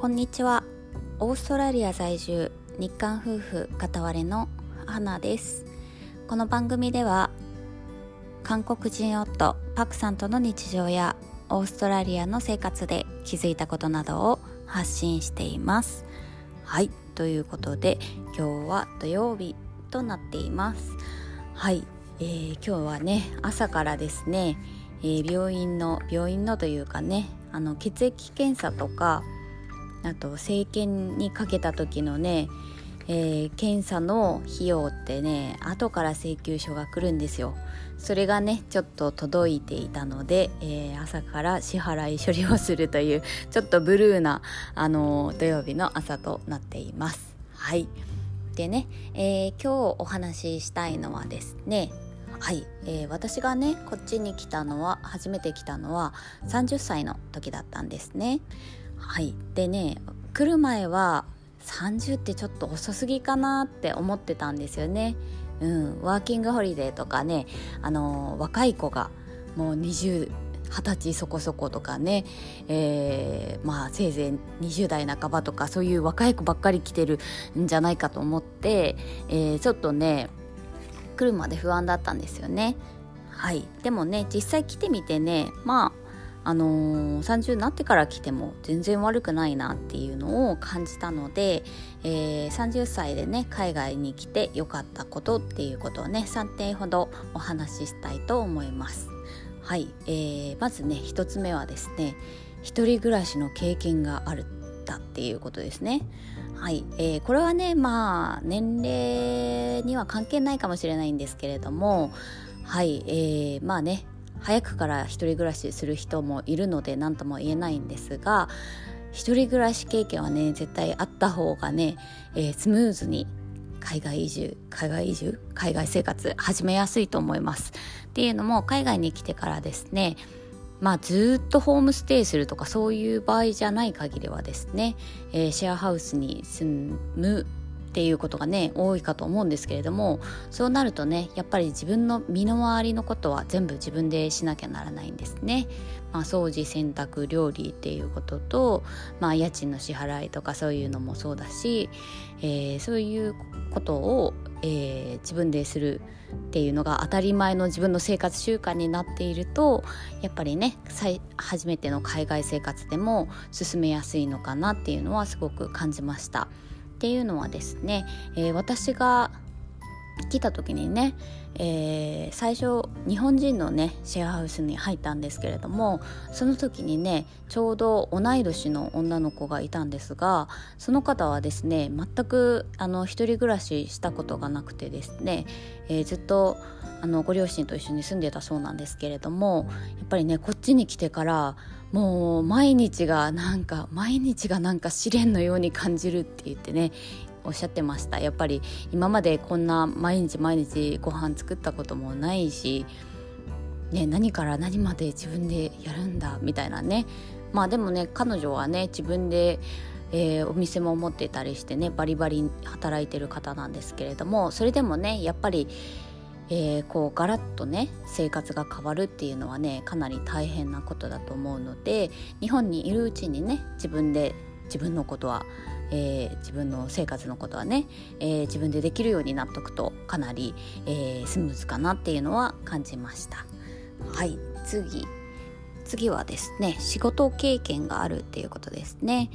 こんにちは。オーストラリア在住日韓夫婦片割れの花です。この番組では韓国人夫パクさんとの日常やオーストラリアの生活で気づいたことなどを発信しています。はいということで今日は土曜日となっています。はい、えー、今日はね朝からですね、えー、病院の病院のというかねあの血液検査とかあと政権にかけた時のね、えー、検査の費用ってね後から請求書が来るんですよ。それがねちょっと届いていたので、えー、朝から支払い処理をするという ちょっとブルーな、あの土曜日の朝となっています。はい。でね、え、今日お話ししたいのはですねはい、えー、私がねこっちに来たのは初めて来たのは30歳の時だったんですね。はいでね来る前は30ってちょっと遅すぎかなって思ってたんですよね。うん、ワーキングホリデーとかね、あのー、若い子がもう20 20歳そこそことかね、えー、まあせいぜい20代半ばとかそういう若い子ばっかり来てるんじゃないかと思って、えー、ちょっとね来るまで不安だったんですよね。はいでもね実際来てみてねまああのー、30になってから来ても全然悪くないなっていうのを感じたので、えー、30歳でね海外に来てよかったことっていうことをね3点ほどお話ししたいと思います。はい、えー、まずね1つ目はですね一人暮らしの経験があるだっていうことですね。はい、えー、これはねまあ年齢には関係ないかもしれないんですけれどもはい、えー、まあね早くから一人暮らしする人もいるので何とも言えないんですが一人暮らし経験はね絶対あった方がね、えー、スムーズに海外移住海外移住海外生活始めやすいと思います。っていうのも海外に来てからですねまあ、ずっとホームステイするとかそういう場合じゃない限りはですね、えー、シェアハウスに住むっていうことがね多いかと思うんですけれどもそうなるとねやっぱり自分の身の回りのことは全部自分でしなきゃならないんですね。まあ、掃除洗濯料理っていうことと、まあ、家賃の支払いとかそういうのもそうだし、えー、そういうことを、えー、自分でするっていうのが当たり前の自分の生活習慣になっているとやっぱりね初めての海外生活でも進めやすいのかなっていうのはすごく感じました。っていうのはですね、えー、私が来た時にね、えー、最初日本人のねシェアハウスに入ったんですけれどもその時にねちょうど同い年の女の子がいたんですがその方はですね全くあの一人暮らししたことがなくてですね、えー、ずっとあのご両親と一緒に住んでたそうなんですけれどもやっぱりねこっちに来てからもう毎日がなんか毎日がなんか試練のように感じるって言ってねおっしゃってました。やっぱり今までこんな毎日毎日ご飯作ったこともないし、ね、何から何まで自分でやるんだみたいなね。まあでもね彼女はね自分でえー、お店も持ってたりしてねバリバリ働いてる方なんですけれどもそれでもねやっぱりえー、こうガラッとね生活が変わるっていうのはねかなり大変なことだと思うので日本にいるうちにね自分で自分のことは、えー、自分の生活のことはね、えー、自分でできるようになっとくとかなり、えスムーズかなっていうのは感じました。はい次。次はですね仕事経験があるっていうことですね。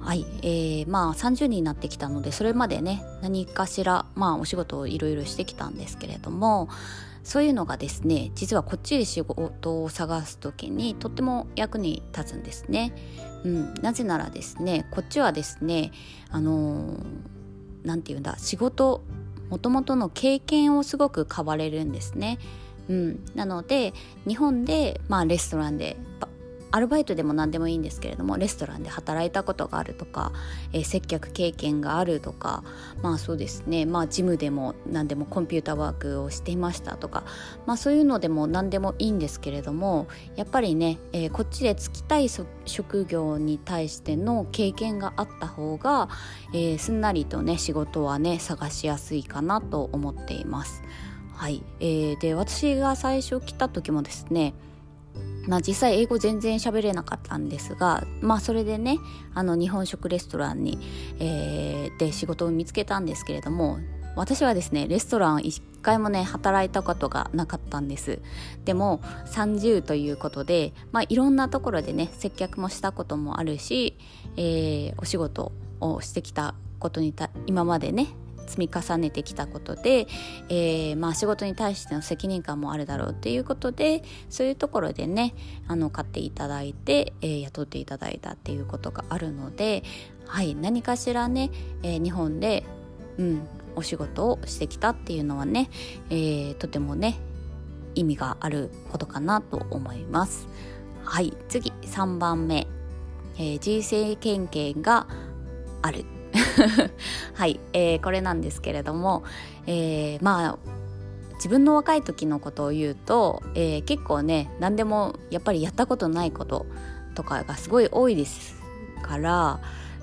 はい、えー、まあ30になってきたのでそれまでね何かしらまあお仕事をいろいろしてきたんですけれどもそういうのがですね実はこっちで仕事を探す時にとっても役に立つんですね。うん、なぜならですねこっちはですねあの何、て言うんだ仕事もともとの経験をすごく買われるんですね。うん、なので日本で、まあ、レストランでアルバイトでも何でもいいんですけれどもレストランで働いたことがあるとか、えー、接客経験があるとかまあそうですねまあジムでも何でもコンピューターワークをしていましたとかまあそういうのでも何でもいいんですけれどもやっぱりね、えー、こっちで就きたい職業に対しての経験があった方が、えー、すんなりとね仕事はね探しやすいかなと思っています。はい、えー、で私が最初来た時もですねまあ、実際英語全然喋れなかったんですが、まあ、それでねあの日本食レストランに、えー、で仕事を見つけたんですけれども私はですねレストラン一回もね働いたことがなかったんです。でも30ということで、まあ、いろんなところでね接客もしたこともあるし、えー、お仕事をしてきたことにた今までね積み重ねてきたことで、えー、まあ、仕事に対しての責任感もあるだろうっていうことでそういうところでねあの買っていただいて、えー、雇っていただいたっていうことがあるので、はい、何かしらね、えー、日本で、うん、お仕事をしてきたっていうのはね、えとてもね意味があることかなと思います。はい次3番目、え人生経験がある はい、えー、これなんですけれども、えー、まあ自分の若い時のことを言うと、えー、結構ね何でもやっぱりやったことないこととかがすごい多いですから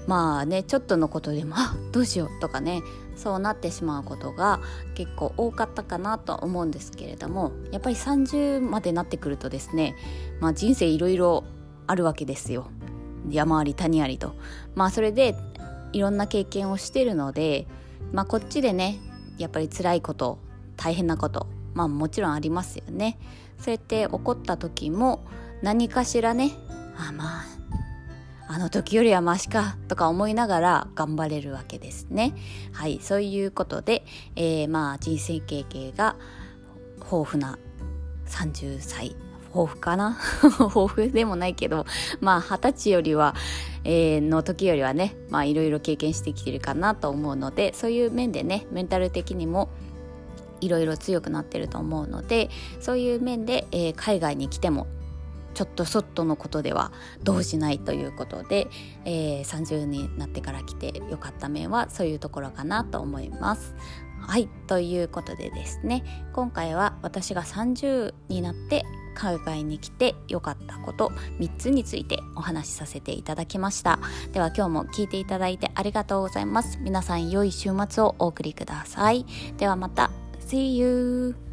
まあねちょっとのことでもあどうしようとかねそうなってしまうことが結構多かったかなと思うんですけれどもやっぱり30までなってくるとですね、まあ、人生いろいろあるわけですよ。山あり谷ありと。まあそれでいろんな経験をしてるので、まあ、こっちでねやっぱり辛いこと大変なことまあもちろんありますよね。そうやって起こった時も何かしらねあまああの時よりはマシかとか思いながら頑張れるわけですね。はいそういうことで、えー、まあ人生経験が豊富な30歳豊富かな？豊富でもないけどまあ二十歳よりは、えー、の時よりはねまあいろいろ経験してきてるかなと思うのでそういう面でねメンタル的にもいろいろ強くなってると思うのでそういう面で、えー、海外に来てもちょっとそっとのことでは動じないということで、えー、30になってから来てよかった面はそういうところかなと思います。はいということでですね今回は私が30になって海外に来て良かったこと3つについてお話しさせていただきました。では今日も聞いていただいてありがとうございます。皆さん良い週末をお送りください。ではまた。See you